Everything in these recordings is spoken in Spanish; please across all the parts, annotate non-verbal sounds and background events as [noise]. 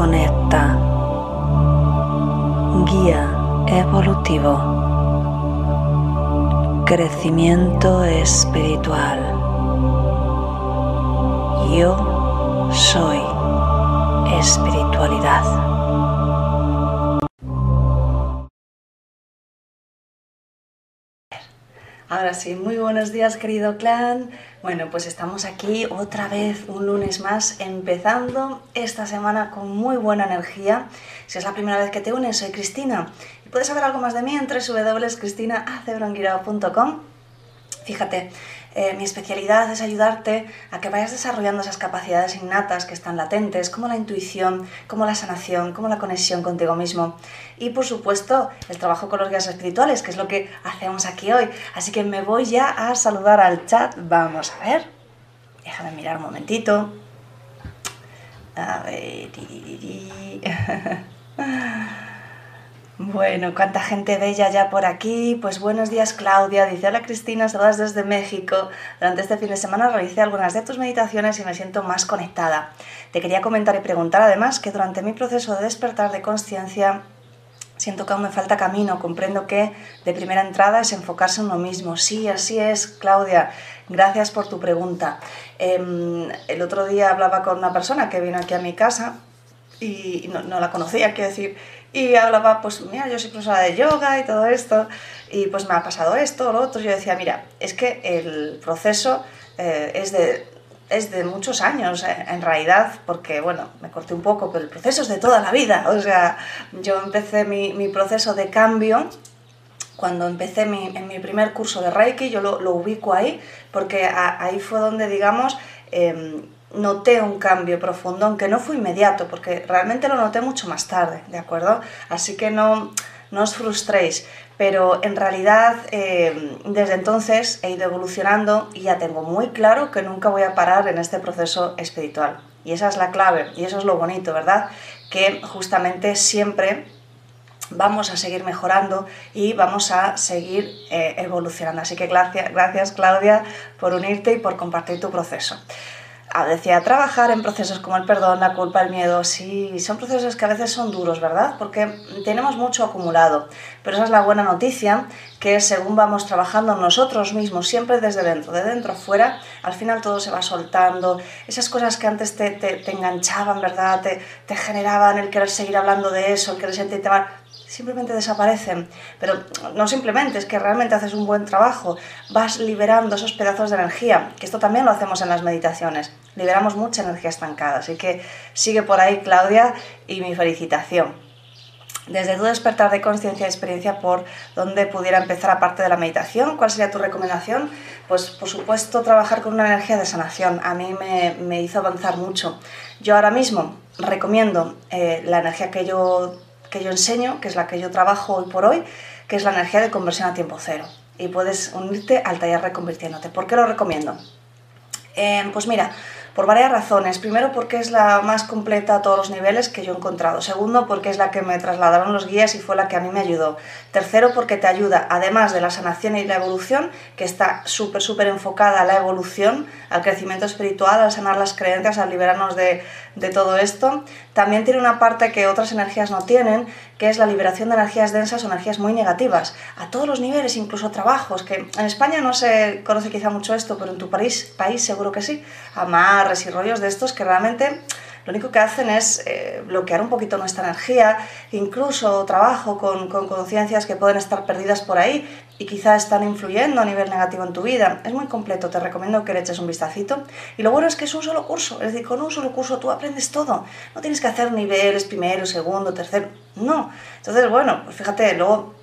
Conecta. Guía evolutivo. Crecimiento espiritual. Yo soy espiritualidad. Ahora sí, muy buenos días querido clan. Bueno, pues estamos aquí otra vez un lunes más, empezando esta semana con muy buena energía. Si es la primera vez que te unes, soy Cristina. Y puedes saber algo más de mí en www.cristinacebronguirao.com. Fíjate, eh, mi especialidad es ayudarte a que vayas desarrollando esas capacidades innatas que están latentes, como la intuición, como la sanación, como la conexión contigo mismo. Y por supuesto, el trabajo con los guías espirituales, que es lo que hacemos aquí hoy. Así que me voy ya a saludar al chat. Vamos a ver. Déjame mirar un momentito. A ver. [laughs] Bueno, cuánta gente bella ya por aquí. Pues buenos días Claudia, dice hola Cristina, saludas desde México. Durante este fin de semana realicé algunas de tus meditaciones y me siento más conectada. Te quería comentar y preguntar además que durante mi proceso de despertar de conciencia siento que aún me falta camino, comprendo que de primera entrada es enfocarse en uno mismo. Sí, así es, Claudia. Gracias por tu pregunta. Em, el otro día hablaba con una persona que vino aquí a mi casa y no, no la conocía, quiero decir, y hablaba, pues mira, yo soy profesora de yoga y todo esto, y pues me ha pasado esto, lo otro. Yo decía, mira, es que el proceso eh, es, de, es de muchos años, eh, en realidad, porque, bueno, me corté un poco, pero el proceso es de toda la vida. O sea, yo empecé mi, mi proceso de cambio cuando empecé mi, en mi primer curso de Reiki, yo lo, lo ubico ahí, porque ahí fue donde, digamos, eh, noté un cambio profundo, aunque no fue inmediato, porque realmente lo noté mucho más tarde, ¿de acuerdo? Así que no, no os frustréis, pero en realidad eh, desde entonces he ido evolucionando y ya tengo muy claro que nunca voy a parar en este proceso espiritual. Y esa es la clave, y eso es lo bonito, ¿verdad? Que justamente siempre vamos a seguir mejorando y vamos a seguir eh, evolucionando. Así que gracias, gracias Claudia por unirte y por compartir tu proceso decía, trabajar en procesos como el perdón, la culpa, el miedo, sí, son procesos que a veces son duros, ¿verdad? Porque tenemos mucho acumulado, pero esa es la buena noticia, que según vamos trabajando nosotros mismos, siempre desde dentro, de dentro a fuera, al final todo se va soltando, esas cosas que antes te, te, enganchaban, ¿verdad? Te, te generaban el querer seguir hablando de eso, el querer sentirte mal, simplemente desaparecen. Pero no simplemente, es que realmente haces un buen trabajo, vas liberando esos pedazos de energía, que esto también lo hacemos en las meditaciones, liberamos mucha energía estancada. Así que sigue por ahí, Claudia, y mi felicitación. Desde tu despertar de conciencia y experiencia por dónde pudiera empezar aparte de la meditación, ¿cuál sería tu recomendación? Pues por supuesto trabajar con una energía de sanación. A mí me, hizo avanzar mucho. Yo ahora mismo recomiendo eh, la energía que yo que yo enseño, que es la que yo trabajo hoy por hoy, que es la energía de conversión a tiempo cero. Y puedes unirte al taller reconvirtiéndote. ¿Por qué lo recomiendo? Eh, pues mira, por varias razones. Primero, porque es la más completa a todos los niveles que yo he encontrado. Segundo, porque es la que me trasladaron los guías y fue la que a mí me ayudó. Tercero, porque te ayuda, además de la sanación y la evolución, que está súper, súper enfocada a la evolución, al crecimiento espiritual, al sanar las creencias, al liberarnos de, de todo esto. También tiene una parte que otras energías no tienen, que es la liberación de energías densas o energías muy negativas, a todos los niveles, incluso trabajos, que en España no se conoce quizá mucho esto, pero en tu país, país seguro que sí, amarres y rollos de estos que realmente lo único que hacen es eh, bloquear un poquito nuestra energía, incluso trabajo con, con conciencias que pueden estar perdidas por ahí y quizás están influyendo a nivel negativo en tu vida. Es muy completo, te recomiendo que le eches un vistacito. Y lo bueno es que es un solo curso, es decir, con un solo curso tú aprendes todo. No tienes que hacer niveles primero, segundo, tercero, no. Entonces, bueno, pues fíjate, luego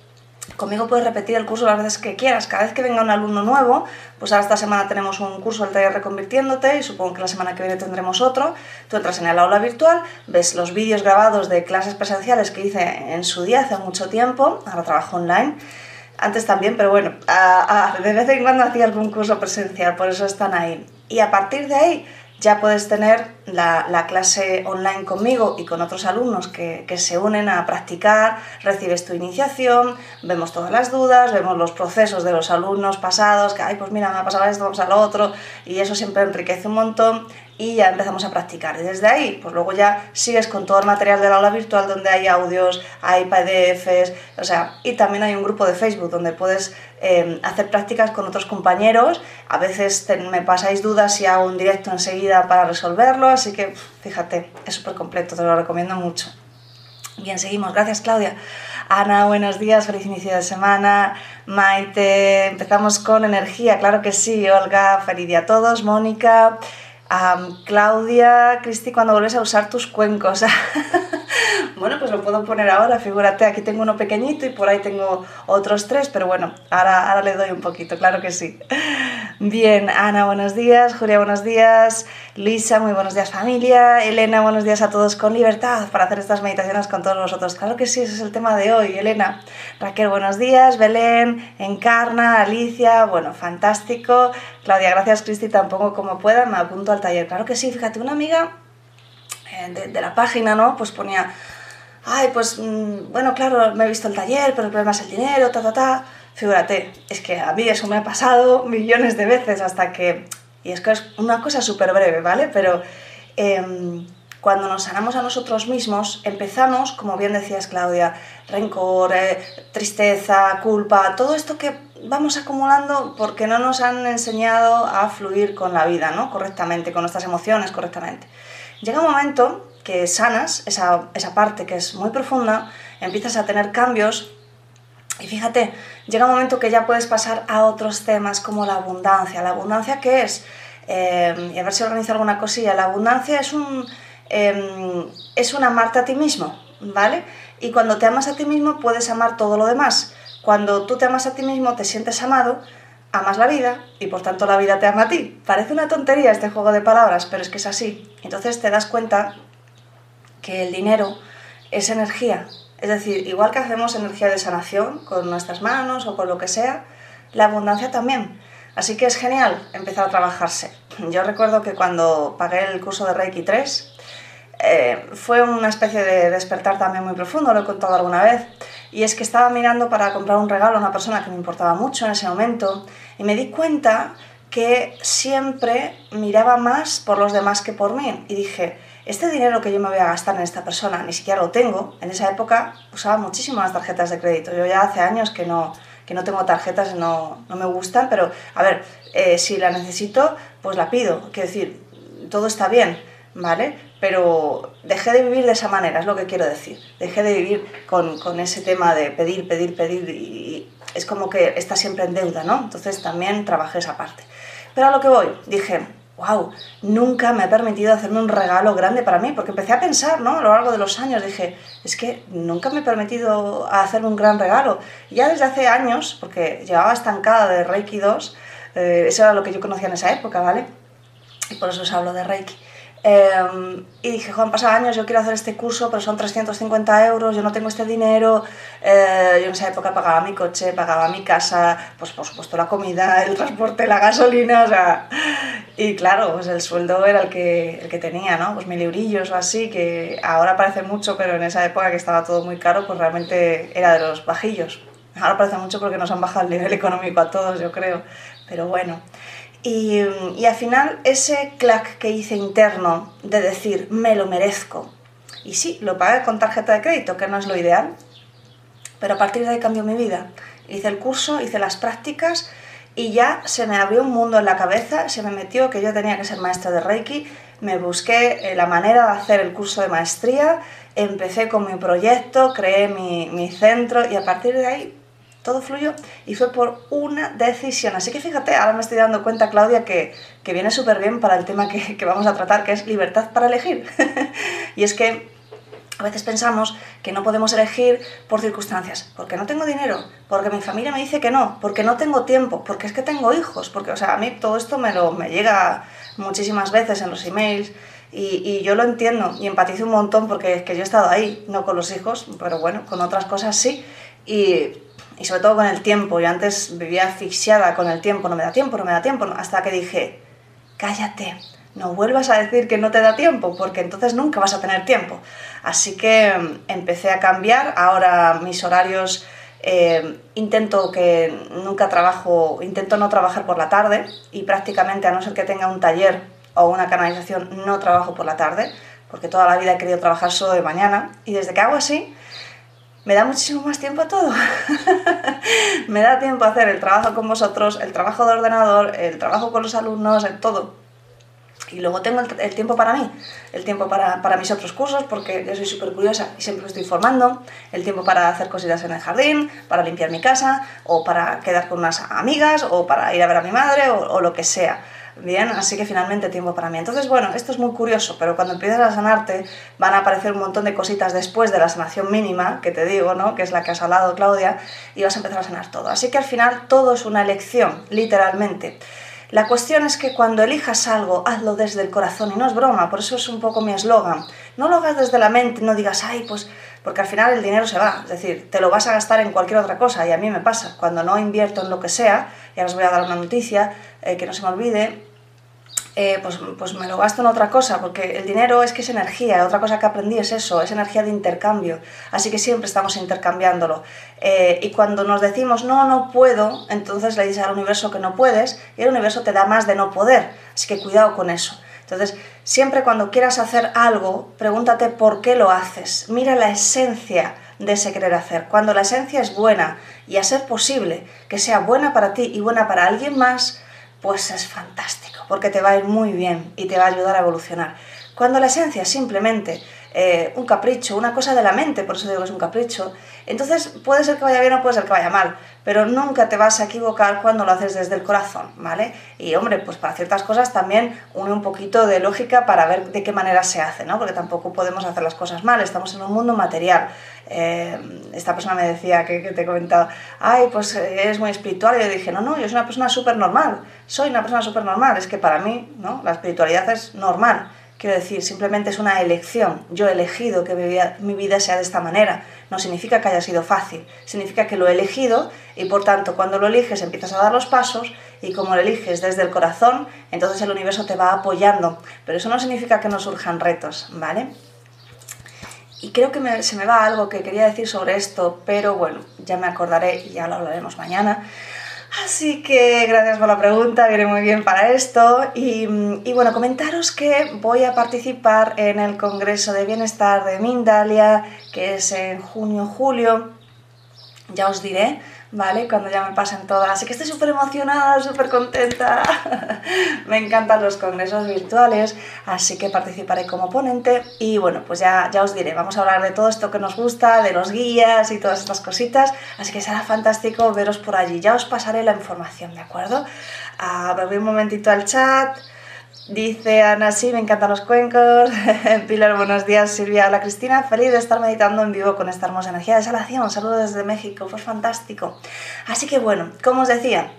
Conmigo puedes repetir el curso las veces que quieras. Cada vez que venga un alumno nuevo, pues ahora esta semana tenemos un curso del taller Reconvirtiéndote y supongo que la semana que viene tendremos otro. Tú entras en el aula virtual, ves los vídeos grabados de clases presenciales que hice en su día hace mucho tiempo, ahora trabajo online. Antes también, pero bueno, de vez en cuando hacía algún curso presencial, por eso están ahí. Y a partir de ahí ya puedes tener la, clase online conmigo y con otros alumnos que, se unen a practicar, recibes tu iniciación, vemos todas las dudas, vemos los procesos de los alumnos pasados, que, ay, pues mira, me ha pasado esto, vamos a lo otro, y eso siempre enriquece un montón y ya empezamos a practicar. Y desde ahí, pues luego ya sigues con todo el material del aula virtual donde hay audios, hay PDFs, o sea, y también hay un grupo de Facebook donde puedes eh, hacer prácticas con otros compañeros. A veces me pasáis dudas y hago un directo enseguida para resolverlo, así que fíjate, es súper completo, te lo recomiendo mucho. Bien, seguimos. Gracias, Claudia. Ana, buenos días, feliz inicio de semana. Maite, empezamos con energía, claro que sí. Olga, feliz día a todos. Mónica, Claudia, Cristi, cuando vuelves a usar tus cuencos. [laughs] bueno, pues lo puedo poner ahora, figúrate, aquí tengo uno pequeñito y por ahí tengo otros tres, pero bueno, ahora, ahora le doy un poquito, claro que sí. Bien, Ana, buenos días, Julia, buenos días, Lisa, muy buenos días familia, Elena, buenos días a todos con libertad para hacer estas meditaciones con todos vosotros. Claro que sí, ese es el tema de hoy, Elena. Raquel, buenos días, Belén, Encarna, Alicia, bueno, fantástico. Claudia, gracias Cristi, tampoco como pueda, me apunto al taller. Claro que sí, fíjate, una amiga eh, de, la página, ¿no? Pues ponía, ay, pues mm, bueno, claro, me he visto el taller, pero el problema es el dinero, ta, ta, ta. Figúrate, es que a mí eso me ha pasado millones de veces hasta que... Y es que es una cosa súper breve, ¿vale? Pero em, cuando nos sanamos a nosotros mismos, empezamos, como bien decías Claudia, rencor, eh, tristeza, culpa, todo esto que vamos acumulando porque no nos han enseñado a fluir con la vida, ¿no? Correctamente, con nuestras emociones correctamente. Llega un momento que sanas esa, esa parte que es muy profunda, empiezas a tener cambios y fíjate, llega un momento que ya puedes pasar a otros temas como la abundancia. ¿La abundancia qué es? Eh, y a ver si organizo alguna cosilla. La abundancia es un, em, es un amarte a ti mismo, ¿vale? Y cuando te amas a ti mismo puedes amar todo lo demás. Cuando tú te amas a ti mismo, te sientes amado, amas la vida y por tanto la vida te ama a ti. Parece una tontería este juego de palabras, pero es que es así. Entonces te das cuenta que el dinero es energía es decir, igual que hacemos energía de sanación con nuestras manos o con lo que sea, la abundancia también. Así que es genial empezar a trabajarse. Yo recuerdo que cuando pagué el curso de Reiki 3, eh, fue una especie de despertar también muy profundo, lo he contado alguna vez, y es que estaba mirando para comprar un regalo a una persona que me importaba mucho en ese momento y me di cuenta que siempre miraba más por los demás que por mí y dije, este dinero que yo me voy a gastar en esta persona ni siquiera lo tengo. En esa época usaba muchísimo las tarjetas de crédito. Yo ya hace años que no, que no tengo tarjetas, no, no me gustan, pero a ver, eh, si la necesito, pues la pido. Quiero decir, todo está bien, ¿vale? Pero dejé de vivir de esa manera, es lo que quiero decir. Dejé de vivir con, con ese tema de pedir, pedir, pedir y es como que está siempre en deuda, ¿no? Entonces también trabajé esa parte. Pero a lo que voy, dije, wow, nunca me ha permitido hacerme un regalo grande para mí, porque empecé a pensar, ¿no? A lo largo de los años dije, es que nunca me he permitido hacerme un gran regalo. Ya desde hace años, porque llevaba estancada de Reiki 2, eh, eso era lo que yo conocía en esa época, ¿vale? Y por eso os hablo de Reiki. Em, y dije, Juan, pasa años, yo quiero hacer este curso, pero son 350 euros, yo no tengo este dinero. Eh, yo en esa época pagaba mi coche, pagaba mi casa, pues por supuesto la comida, el transporte, la gasolina, o sea. Y claro, pues el sueldo era el que, el que tenía, ¿no? Pues mil eurillos o así, que ahora parece mucho, pero en esa época que estaba todo muy caro, pues realmente era de los bajillos. Ahora parece mucho porque nos han bajado el nivel económico a todos, yo creo. Pero bueno. Y, al final ese clac que hice interno de decir, me lo merezco. Y sí, lo pagué con tarjeta de crédito, que no es lo ideal, pero a partir de ahí cambió mi vida. Hice el curso, hice las prácticas y ya se me abrió un mundo en la cabeza, se me metió que yo tenía que ser maestra de Reiki, me busqué eh, la manera de hacer el curso de maestría, empecé con mi proyecto, creé mi, mi centro y a partir de ahí todo fluyó y fue por una decisión. Así que fíjate, ahora me estoy dando cuenta, Claudia, que, que viene súper bien para el tema que, vamos a tratar, que es libertad para elegir. [laughs] y es que a veces pensamos que no podemos elegir por circunstancias, porque no tengo dinero, porque mi familia me dice que no, porque no tengo tiempo, porque es que tengo hijos, porque, o sea, a mí todo esto me, lo, me llega muchísimas veces en los emails. Y, y, yo lo entiendo y empatizo un montón porque es que yo he estado ahí, no con los hijos, pero bueno, con otras cosas sí. Y, y sobre todo con el tiempo. Yo antes vivía asfixiada con el tiempo, no me da tiempo, no me da tiempo, hasta que dije, cállate, no vuelvas a decir que no te da tiempo, porque entonces nunca vas a tener tiempo. Así que mm, empecé a cambiar, ahora mis horarios eh, intento que nunca trabajo, intento no trabajar por la tarde y prácticamente a no ser que tenga un taller o una canalización no trabajo por la tarde, porque toda la vida he querido trabajar solo de mañana y desde que hago así me da muchísimo más tiempo a todo. [laughs] me da tiempo a hacer el trabajo con vosotros, el trabajo de ordenador, el trabajo con los alumnos, el todo. Y luego tengo el, tiempo para mí, el tiempo para, mis otros cursos, porque yo soy súper curiosa y siempre me estoy formando, el tiempo para hacer cositas en el jardín, para limpiar mi casa, o para quedar con unas amigas, o para ir a ver a mi madre, o lo que sea. Bien, así que finalmente tiempo para mí. Entonces, bueno, esto es muy curioso, pero cuando empiezas a sanarte van a aparecer un montón de cositas después de la sanación mínima, que te digo, ¿no? Que es la que has hablado, Claudia, y vas a empezar a sanar todo. Así que al final todo es una elección, literalmente. La cuestión es que cuando elijas algo, hazlo desde el corazón y no es broma, por eso es un poco mi eslogan. No lo hagas desde la mente, no digas, ay, pues, porque al final el dinero se va, es decir, te lo vas a gastar en cualquier otra cosa y a mí me pasa, cuando no invierto en lo que sea, ya os voy a dar una noticia eh, que no se me olvide, eh, pues, pues me lo gasto en otra cosa, porque el dinero es que es energía, otra cosa que aprendí es eso, es energía de intercambio, así que siempre estamos intercambiándolo. Eh, y cuando nos decimos, no, no puedo, entonces le dices al universo que no puedes, y el universo te da más de no poder, así que cuidado con eso. Entonces, siempre cuando quieras hacer algo, pregúntate por qué lo haces, mira la esencia de ese querer hacer. Cuando la esencia es buena y a ser posible que sea buena para ti y buena para alguien más, pues es fantástico, porque te va a ir muy bien y te va a ayudar a evolucionar. Cuando la esencia es simplemente eh, un capricho, una cosa de la mente, por eso digo que es un capricho, entonces puede ser que vaya bien o puede ser que vaya mal, pero nunca te vas a equivocar cuando lo haces desde el corazón, ¿vale? Y hombre, pues para ciertas cosas también une un poquito de lógica para ver de qué manera se hace, ¿no? Porque tampoco podemos hacer las cosas mal, estamos en un mundo material. Eh, esta persona me decía que, que te he comentado, ay, pues eres muy espiritual, y yo dije, no, no, yo soy una persona súper normal, soy una persona súper normal, es que para mí, ¿no? La espiritualidad es normal Quiero decir, simplemente es una elección. Yo he elegido que mi vida, sea de esta manera. No significa que haya sido fácil, significa que lo he elegido y por tanto cuando lo eliges empiezas a dar los pasos y como lo eliges desde el corazón, entonces el universo te va apoyando. Pero eso no significa que no surjan retos, ¿vale? Y creo que se me va algo que quería decir sobre esto, pero bueno, ya me acordaré y ya lo hablaremos mañana. Así que gracias por la pregunta, viene muy bien para esto. Y, bueno, comentaros que voy a participar en el Congreso de Bienestar de Mindalia, que es en junio-julio. Ya os diré ¿vale? Cuando ya me pasen todas. Así que estoy súper emocionada, súper contenta. [laughs] me encantan los congresos virtuales, así que participaré como ponente. Y bueno, pues ya, ya os diré, vamos a hablar de todo esto que nos gusta, de los guías y todas estas cositas. Así que será fantástico veros por allí. Ya os pasaré la información, ¿de acuerdo? A ver un momentito al chat. Dice Ana, sí, me encantan los cuencos. [laughs] Pilar, buenos días. Silvia, hola Cristina, feliz de estar meditando en vivo con esta hermosa energía de salación. Saludos desde México, fue fantástico. Así que bueno, como os decía,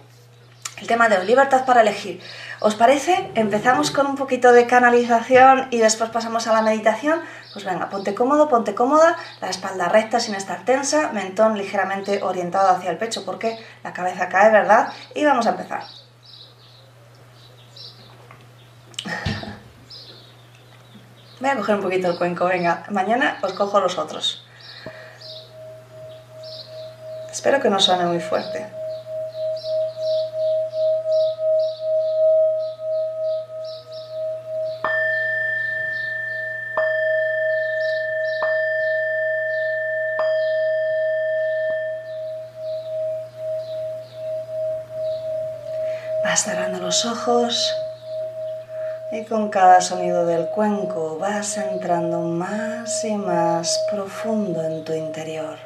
el tema de libertad para elegir. ¿Os parece? Empezamos con un poquito de canalización y después pasamos a la meditación. Pues venga, ponte cómodo, ponte cómoda, la espalda recta sin estar tensa, mentón ligeramente orientado hacia el pecho porque la cabeza cae, ¿verdad? Y vamos a empezar. Voy a coger un poquito el cuenco, venga. Mañana os cojo los otros. Espero que no suene muy fuerte. Vas cerrando los ojos. Y con cada sonido del cuenco vas entrando más y más profundo en tu interior.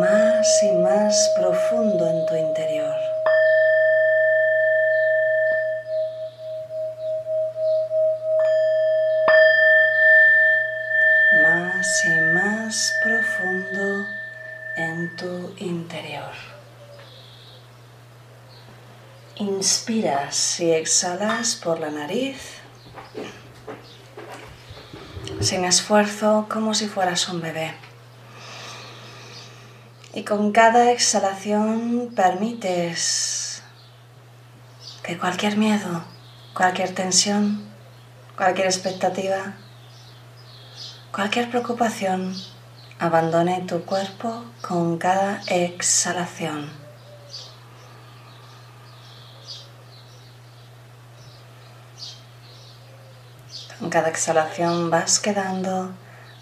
Más y más profundo en tu interior. Inspiras y exhalas por la nariz, sin esfuerzo, como si fueras un bebé. Y con cada exhalación permites que cualquier miedo, cualquier tensión, cualquier expectativa, cualquier preocupación abandone tu cuerpo con cada exhalación. En cada exhalación vas quedando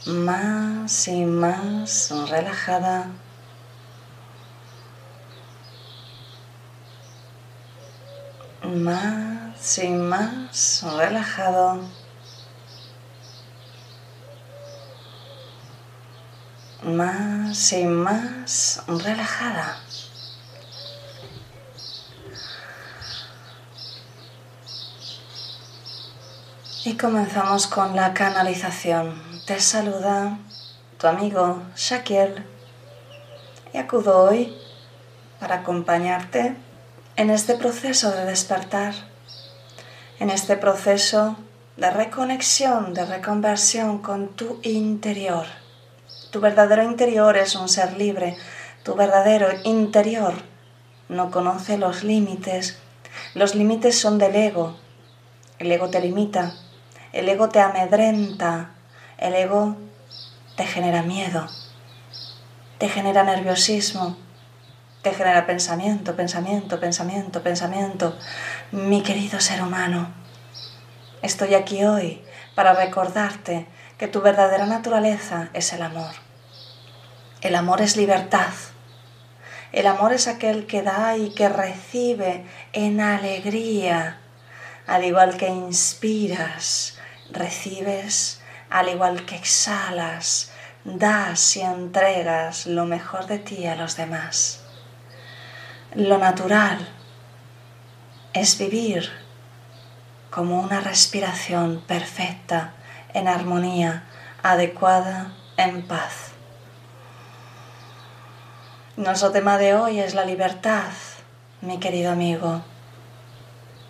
más y más relajada. Más y más relajado. Más y más relajada. Y comenzamos con la canalización. Te saluda tu amigo Shakiel y acudo hoy para acompañarte en este proceso de despertar, en este proceso de reconexión, de reconversión con tu interior. Tu verdadero interior es un ser libre, tu verdadero interior no conoce los límites, los límites son del ego, el ego te limita, el ego te amedrenta, el ego te genera miedo, te genera nerviosismo, te genera pensamiento, pensamiento, pensamiento, pensamiento. Mi querido ser humano, estoy aquí hoy para recordarte que tu verdadera naturaleza es el amor. El amor es libertad. El amor es aquel que da y que recibe en alegría, al igual que inspiras, recibes al igual que exhalas, das y entregas lo mejor de ti a los demás. Lo natural es vivir como una respiración perfecta, en armonía, adecuada, en paz. Nuestro tema de hoy es la libertad, mi querido amigo.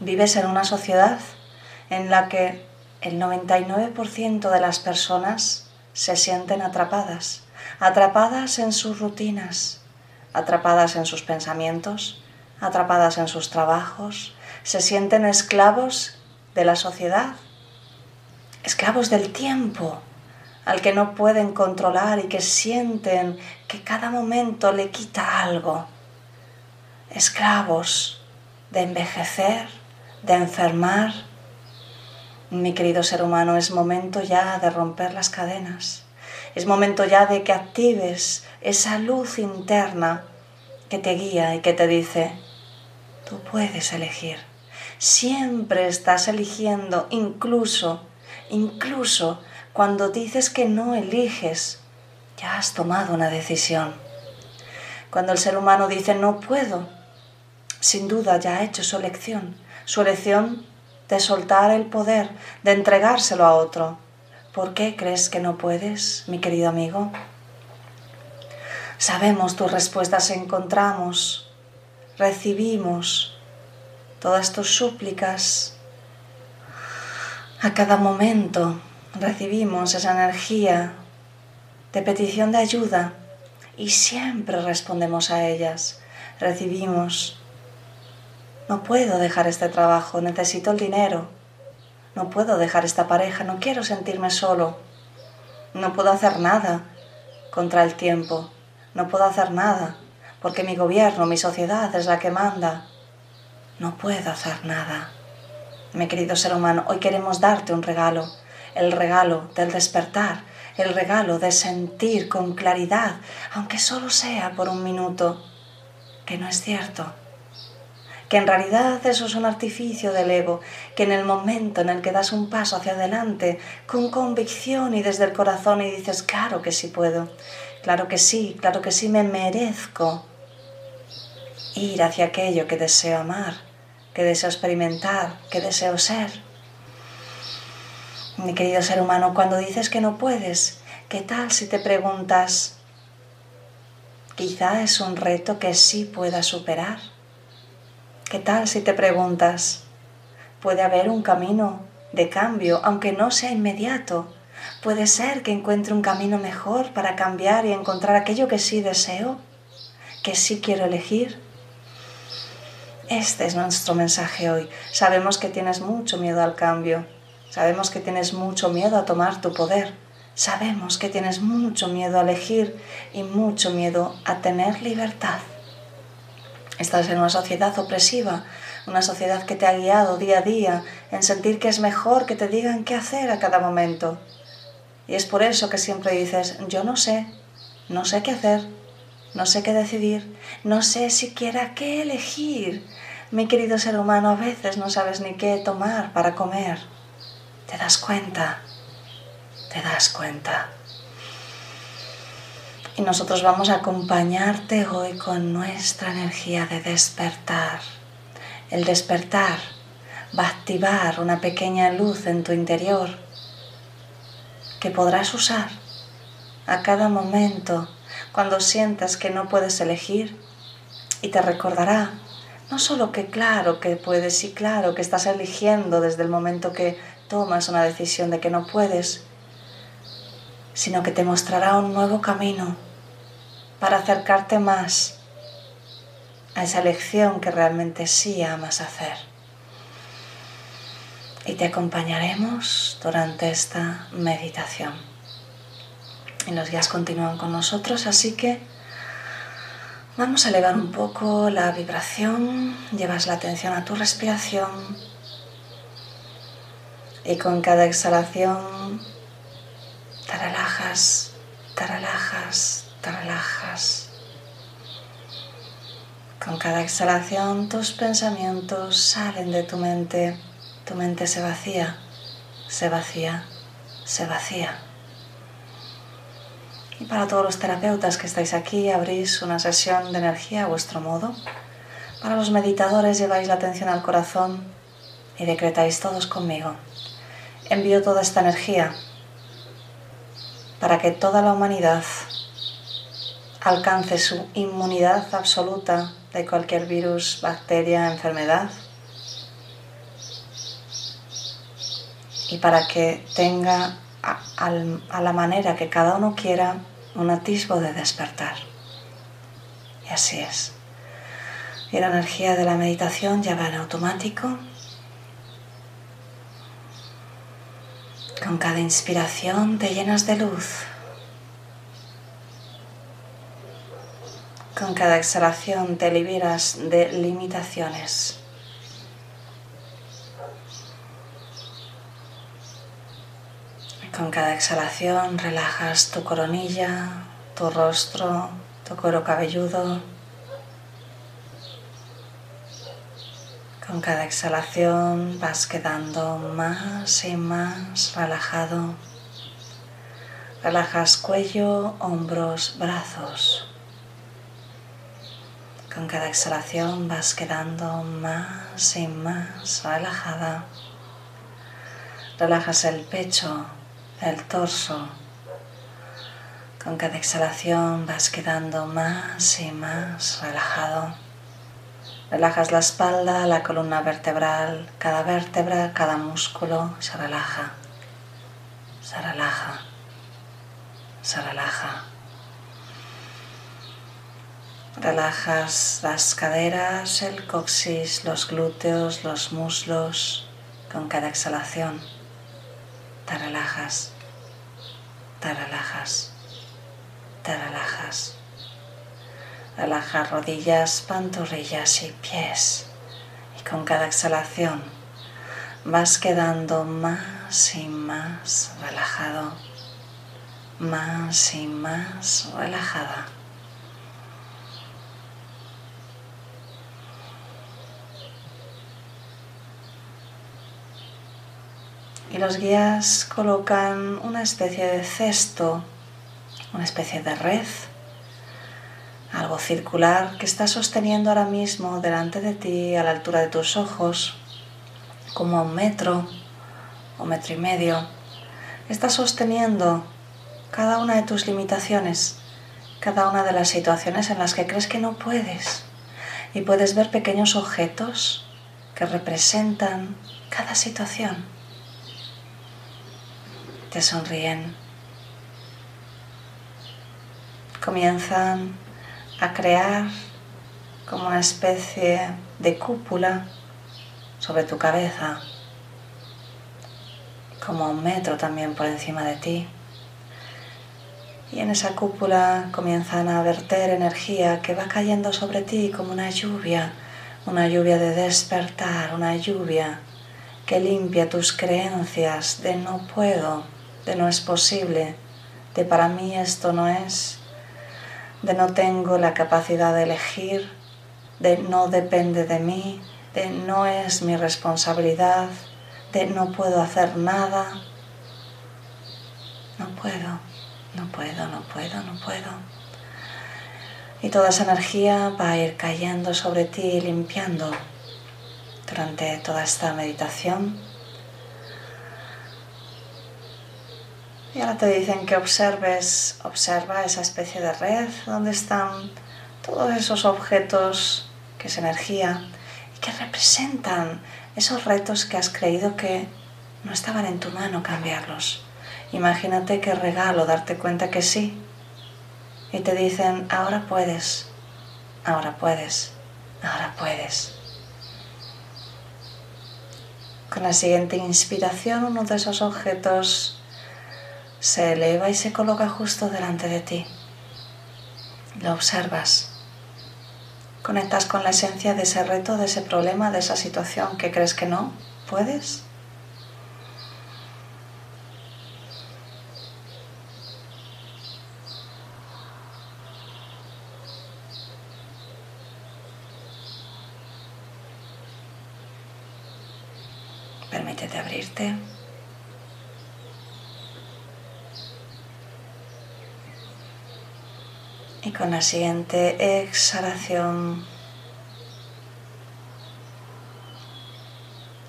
Vives en una sociedad en la que el 99% de las personas se sienten atrapadas, atrapadas en sus rutinas, atrapadas en sus pensamientos, atrapadas en sus trabajos, se sienten esclavos de la sociedad, esclavos del tiempo, al que no pueden controlar y que sienten que cada momento le quita algo, esclavos de envejecer, de enfermar, mi querido ser humano, es momento ya de romper las cadenas. Es momento ya de que actives esa luz interna que te guía y que te dice, tú puedes elegir. Siempre estás eligiendo, incluso, incluso cuando dices que no eliges, ya has tomado una decisión. Cuando el ser humano dice no puedo, sin duda ya ha hecho su elección. Su elección de soltar el poder, de entregárselo a otro. ¿Por qué crees que no puedes, mi querido amigo? Sabemos tus respuestas, encontramos, recibimos todas tus súplicas. A cada momento recibimos esa energía de petición de ayuda y siempre respondemos a ellas. Recibimos no puedo dejar este trabajo, necesito el dinero. No puedo dejar esta pareja, no quiero sentirme solo. No puedo hacer nada contra el tiempo. No puedo hacer nada porque mi gobierno, mi sociedad es la que manda. No puedo hacer nada. Mi querido ser humano, hoy queremos darte un regalo, el regalo del despertar, el regalo de sentir con claridad, aunque solo sea por un minuto, que no es cierto que en realidad eso es un artificio del ego, que en el momento en el que das un paso hacia adelante con convicción y desde el corazón y dices, claro que sí puedo, claro que sí, claro que sí me merezco ir hacia aquello que deseo amar, que deseo experimentar, que deseo ser. Mi querido ser humano, cuando dices que no puedes, ¿qué tal si te preguntas, quizá es un reto que sí pueda superar? ¿Qué tal si te preguntas, puede haber un camino de cambio, aunque no sea inmediato? Puede ser que encuentre un camino mejor para cambiar y encontrar aquello que sí deseo, que sí quiero elegir. Este es nuestro mensaje hoy. Sabemos que tienes mucho miedo al cambio. Sabemos que tienes mucho miedo a tomar tu poder. Sabemos que tienes mucho miedo a elegir y mucho miedo a tener libertad. Estás en una sociedad opresiva, una sociedad que te ha guiado día a día en sentir que es mejor que te digan qué hacer a cada momento. Y es por eso que siempre dices, yo no sé, no sé qué hacer, no sé qué decidir, no sé siquiera qué elegir. Mi querido ser humano, a veces no sabes ni qué tomar para comer. ¿Te das cuenta? ¿Te das cuenta? Nosotros vamos a acompañarte hoy con nuestra energía de despertar. El despertar va a activar una pequeña luz en tu interior que podrás usar a cada momento cuando sientas que no puedes elegir y te recordará no solo que claro que puedes y claro que estás eligiendo desde el momento que tomas una decisión de que no puedes, sino que te mostrará un nuevo camino para acercarte más a esa elección que realmente sí amas hacer. Y te acompañaremos durante esta meditación. Y los guías continúan con nosotros, así que vamos a elevar un poco la vibración, llevas la atención a tu respiración y con cada exhalación te relajas, te relajas, te relajas. Con cada exhalación tus pensamientos salen de tu mente, tu mente se vacía, se vacía, se vacía. Y para todos los terapeutas que estáis aquí, abrís una sesión de energía a vuestro modo. Para los meditadores lleváis la atención al corazón y decretáis todos conmigo. Envío toda esta energía para que toda la humanidad alcance su inmunidad absoluta de cualquier virus, bacteria, enfermedad. Y para que tenga a, la manera que cada uno quiera un atisbo de despertar. Y así es. Y la energía de la meditación ya va en automático. Con cada inspiración te llenas de luz. Con cada exhalación te liberas de limitaciones. Con cada exhalación relajas tu coronilla, tu rostro, tu cuero cabelludo. Con cada exhalación vas quedando más y más relajado. Relajas cuello, hombros, brazos. Con cada exhalación vas quedando más y más relajada. Relajas el pecho, el torso. Con cada exhalación vas quedando más y más relajado. Relajas la espalda, la columna vertebral, cada vértebra, cada músculo se relaja, se relaja, se relaja. Relajas las caderas, el coxis, los glúteos, los muslos. Con cada exhalación te relajas, te relajas, te relajas. Relaja rodillas, pantorrillas y pies. Y con cada exhalación vas quedando más y más relajado, más y más relajada. Y los guías colocan una especie de cesto, una especie de red, algo circular que está sosteniendo ahora mismo delante de ti a la altura de tus ojos, como a un metro o metro y medio. Está sosteniendo cada una de tus limitaciones, cada una de las situaciones en las que crees que no puedes. Y puedes ver pequeños objetos que representan cada situación te sonríen. Comienzan a crear como una especie de cúpula sobre tu cabeza, como un metro también por encima de ti. Y en esa cúpula comienzan a verter energía que va cayendo sobre ti como una lluvia, una lluvia de despertar, una lluvia que limpia tus creencias de no puedo, de no es posible, de para mí esto no es, de no tengo la capacidad de elegir, de no depende de mí, de no es mi responsabilidad, de no puedo hacer nada. No puedo, no puedo, no puedo, no puedo. Y toda esa energía va a ir cayendo sobre ti y limpiando durante toda esta meditación. Y ahora te dicen que observes, observa esa especie de red donde están todos esos objetos que es energía y que representan esos retos que has creído que no estaban en tu mano cambiarlos. Imagínate qué regalo darte cuenta que sí. Y te dicen, ahora puedes, ahora puedes, ahora puedes. Con la siguiente inspiración, uno de esos objetos se eleva y se coloca justo delante de ti. Lo observas. Conectas con la esencia de ese reto, de ese problema, de esa situación que crees que no puedes. Permítete abrirte. Y con la siguiente exhalación,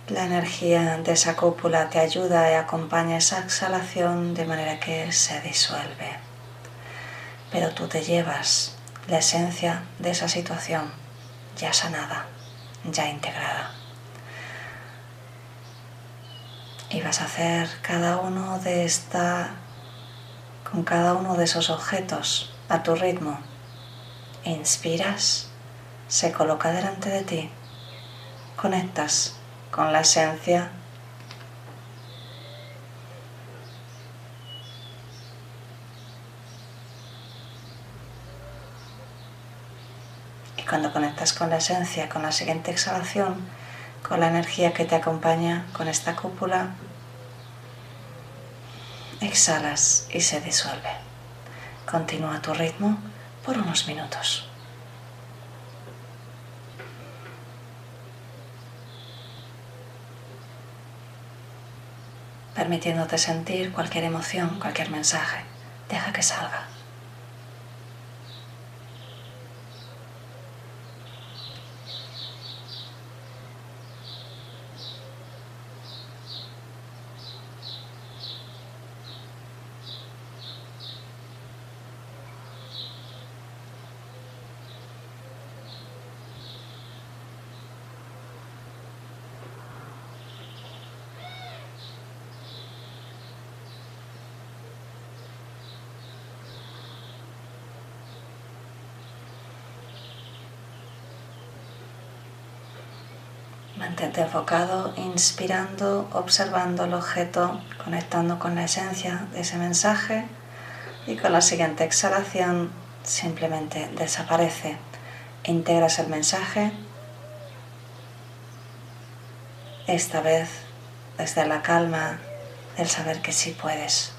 la energía de esa cúpula te ayuda y acompaña esa exhalación de manera que se disuelve. Pero tú te llevas la esencia de esa situación ya sanada, ya integrada. Y vas a hacer cada uno de esta con cada uno de esos objetos a tu ritmo. Inspiras, se coloca delante de ti, conectas con la esencia. Y cuando conectas con la esencia, con la siguiente exhalación, con la energía que te acompaña, con esta cúpula, exhalas y se disuelve. Continúa tu ritmo por unos minutos. Permitiéndote sentir cualquier emoción, cualquier mensaje. Deja que salga. Mantente enfocado, inspirando, observando el objeto, conectando con la esencia de ese mensaje y con la siguiente exhalación simplemente desaparece. Integras el mensaje, esta vez desde la calma del saber que sí puedes.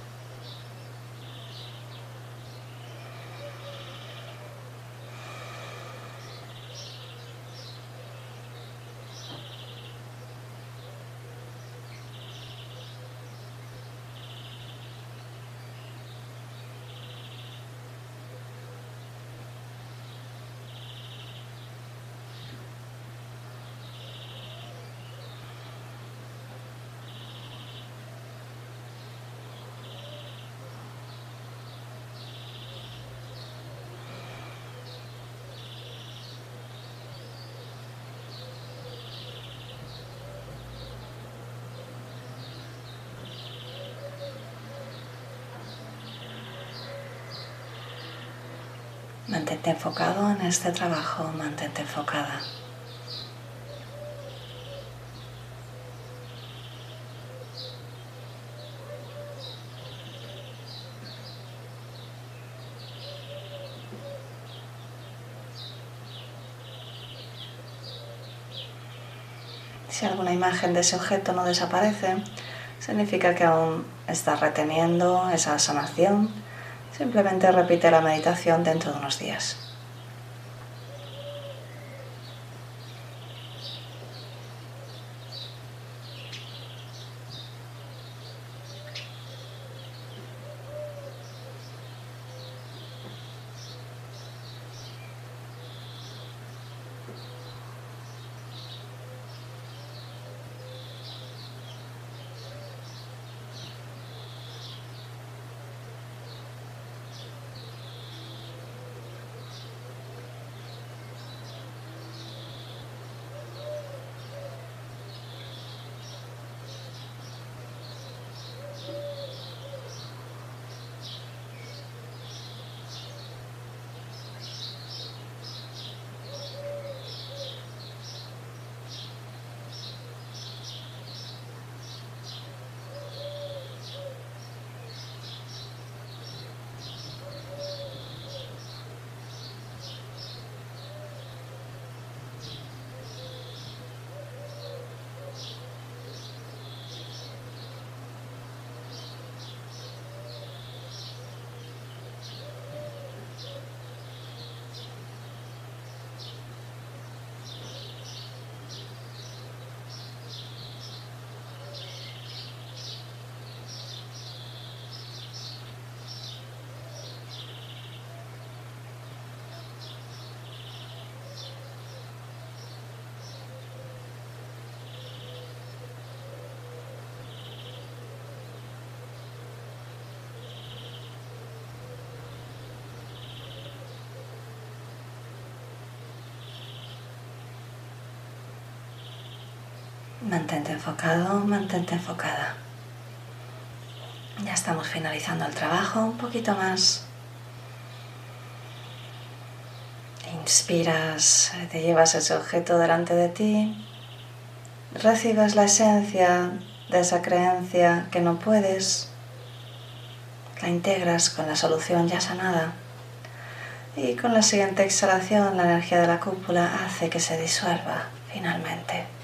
Mantente enfocado en este trabajo, mantente enfocada. Si alguna imagen de ese objeto no desaparece, significa que aún estás reteniendo esa sanación. Simplemente repite la meditación dentro de unos días. Mantente enfocado, mantente enfocada. Ya estamos finalizando el trabajo, un poquito más. Inspiras, te llevas ese objeto delante de ti, recibes la esencia de esa creencia que no puedes, la integras con la solución ya sanada y con la siguiente exhalación la energía de la cúpula hace que se disuelva finalmente.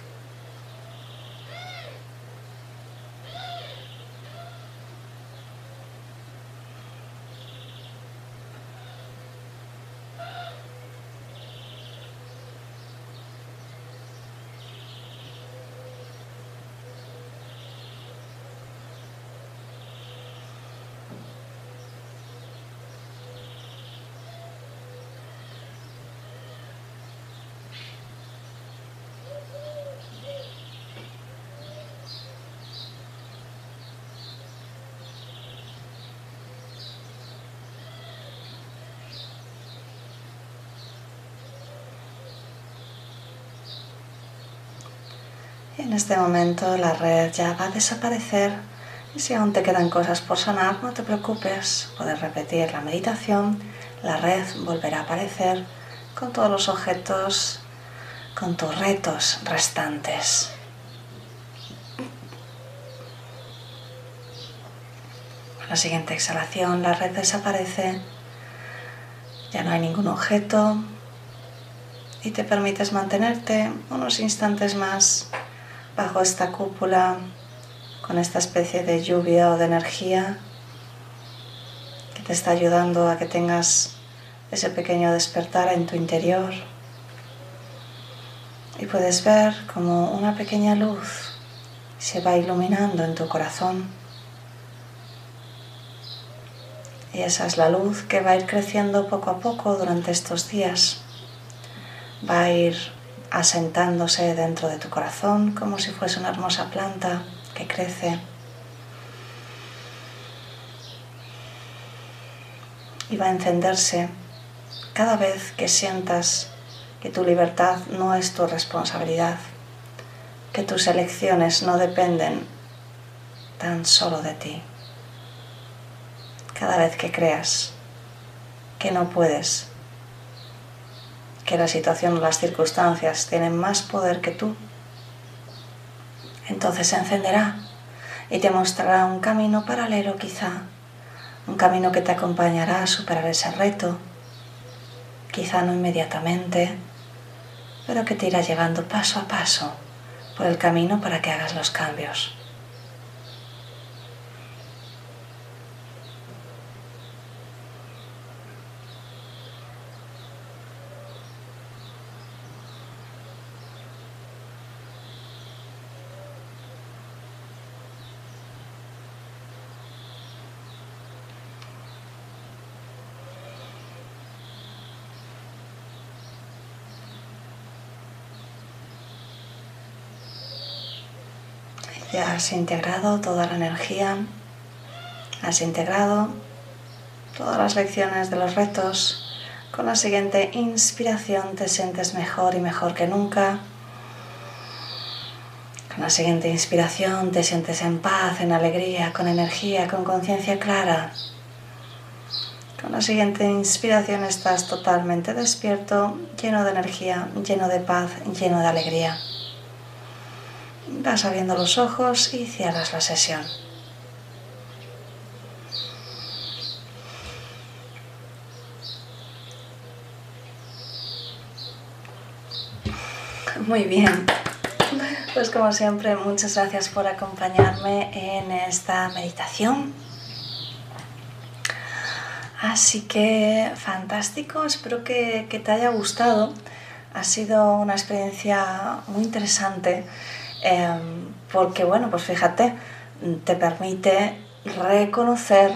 En este momento la red ya va a desaparecer. Y si aún te quedan cosas por sanar, no te preocupes, puedes repetir la meditación, la red volverá a aparecer con todos los objetos, con tus retos restantes. La siguiente exhalación la red desaparece, ya no hay ningún objeto. Y te permites mantenerte unos instantes más bajo esta cúpula con esta especie de lluvia o de energía que te está ayudando a que tengas ese pequeño despertar en tu interior. Y puedes ver como una pequeña luz se va iluminando en tu corazón. Y esa es la luz que va a ir creciendo poco a poco durante estos días. Va a ir asentándose dentro de tu corazón como si fuese una hermosa planta que crece. Y va a encenderse cada vez que sientas que tu libertad no es tu responsabilidad, que tus elecciones no dependen tan solo de ti. Cada vez que creas que no puedes que la situación o las circunstancias tienen más poder que tú, entonces se encenderá y te mostrará un camino paralelo quizá, un camino que te acompañará a superar ese reto, quizá no inmediatamente, pero que te irá llevando paso a paso por el camino para que hagas los cambios. Has integrado toda la energía, has integrado todas las lecciones de los retos. Con la siguiente inspiración te sientes mejor y mejor que nunca. Con la siguiente inspiración te sientes en paz, en alegría, con energía, con conciencia clara. Con la siguiente inspiración estás totalmente despierto, lleno de energía, lleno de paz, lleno de alegría. Vas abriendo los ojos y cierras la sesión. Muy bien. Pues como siempre, muchas gracias por acompañarme en esta meditación. Así que fantástico, espero que, que te haya gustado. Ha sido una experiencia muy interesante Em, porque bueno, pues fíjate, te permite reconocer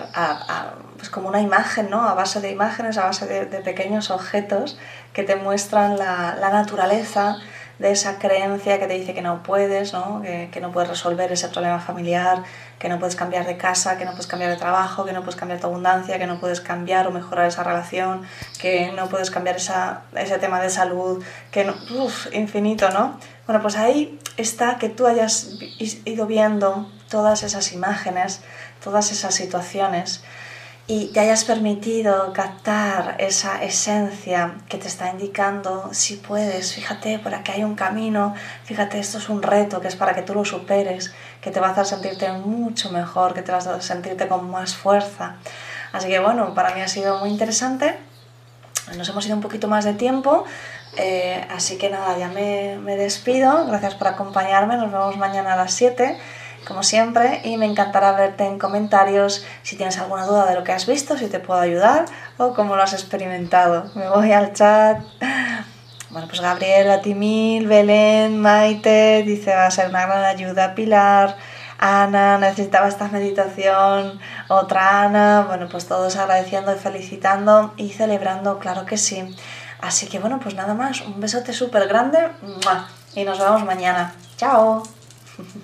pues como una imagen, ¿no? A base de imágenes, a base de, pequeños objetos que te muestran la, naturaleza de esa creencia que te dice que no puedes, ¿no? Que, no puedes resolver ese problema familiar, que no puedes cambiar de casa, que no puedes cambiar de trabajo, que no puedes cambiar tu abundancia, que no puedes cambiar o mejorar esa relación, que no puedes cambiar esa, ese tema de salud, que no, uf, infinito, ¿no? Bueno, pues ahí está que tú hayas ido viendo todas esas imágenes, todas esas situaciones y te hayas permitido captar esa esencia que te está indicando si puedes, fíjate, por aquí hay un camino, fíjate, esto es un reto que es para que tú lo superes, que te va a hacer sentirte mucho mejor, que te vas a sentirte con más fuerza. Así que bueno, para mí ha sido muy interesante. Nos hemos ido un poquito más de tiempo, eh, así que nada, ya me, me, despido. Gracias por acompañarme. Nos vemos mañana a las 7, como siempre. Y me encantará verte en comentarios si tienes alguna duda de lo que has visto, si te puedo ayudar o cómo lo has experimentado. Me voy al chat. Bueno, pues Gabriel, a ti mil, Belén, Maite, dice va a ser una gran ayuda, Pilar. Ana, necesitaba esta meditación, otra Ana, bueno, pues todos agradeciendo y felicitando y celebrando, claro que sí. Así que bueno, pues nada más, un besote súper grande y nos vemos mañana. Chao. [laughs]